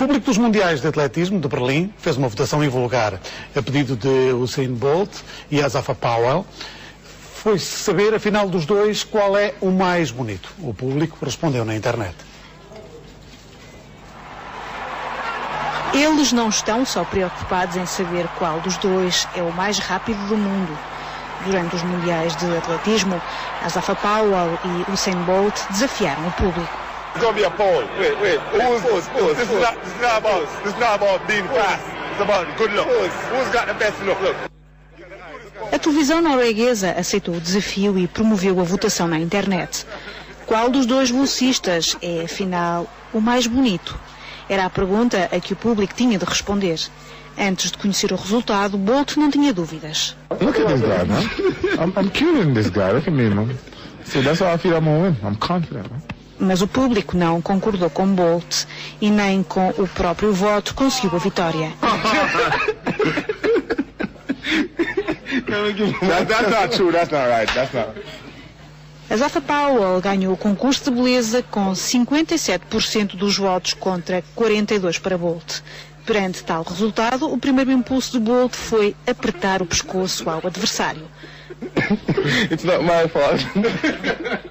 público dos Mundiais de Atletismo de Berlim fez uma votação invulgar a pedido de Usain Bolt e Asafa Powell. Foi saber, afinal dos dois, qual é o mais bonito. O público respondeu na internet. Eles não estão só preocupados em saber qual dos dois é o mais rápido do mundo. Durante os Mundiais de Atletismo, Asafa Powell e Usain Bolt desafiaram o público. It's gonna be a poll. Wait, wait. Who's, pause, pause, this, Is not, this is not about. This is not about being fast. It's about good luck. Who's got the best luck? Look. A televisão norueguesa aceitou o desafio e promoveu a votação na internet. Qual dos dois velocistas é, afinal, o mais bonito? Era a pergunta a que o público tinha de responder. Antes de conhecer o resultado, Bolt não tinha dúvidas. Look at this guy, man. I'm, I'm killing this guy. Look at me, man. So that's why I feel I'm gonna win. I'm confident, man. Mas o público não concordou com Bolt e nem com o próprio voto conseguiu a vitória. That, that's not true. That's not right. That's not. Asafa Powell ganhou o concurso de beleza com 57% dos votos contra 42 para Bolt. Perante tal resultado, o primeiro impulso de Bolt foi apertar o pescoço ao adversário. It's not my fault.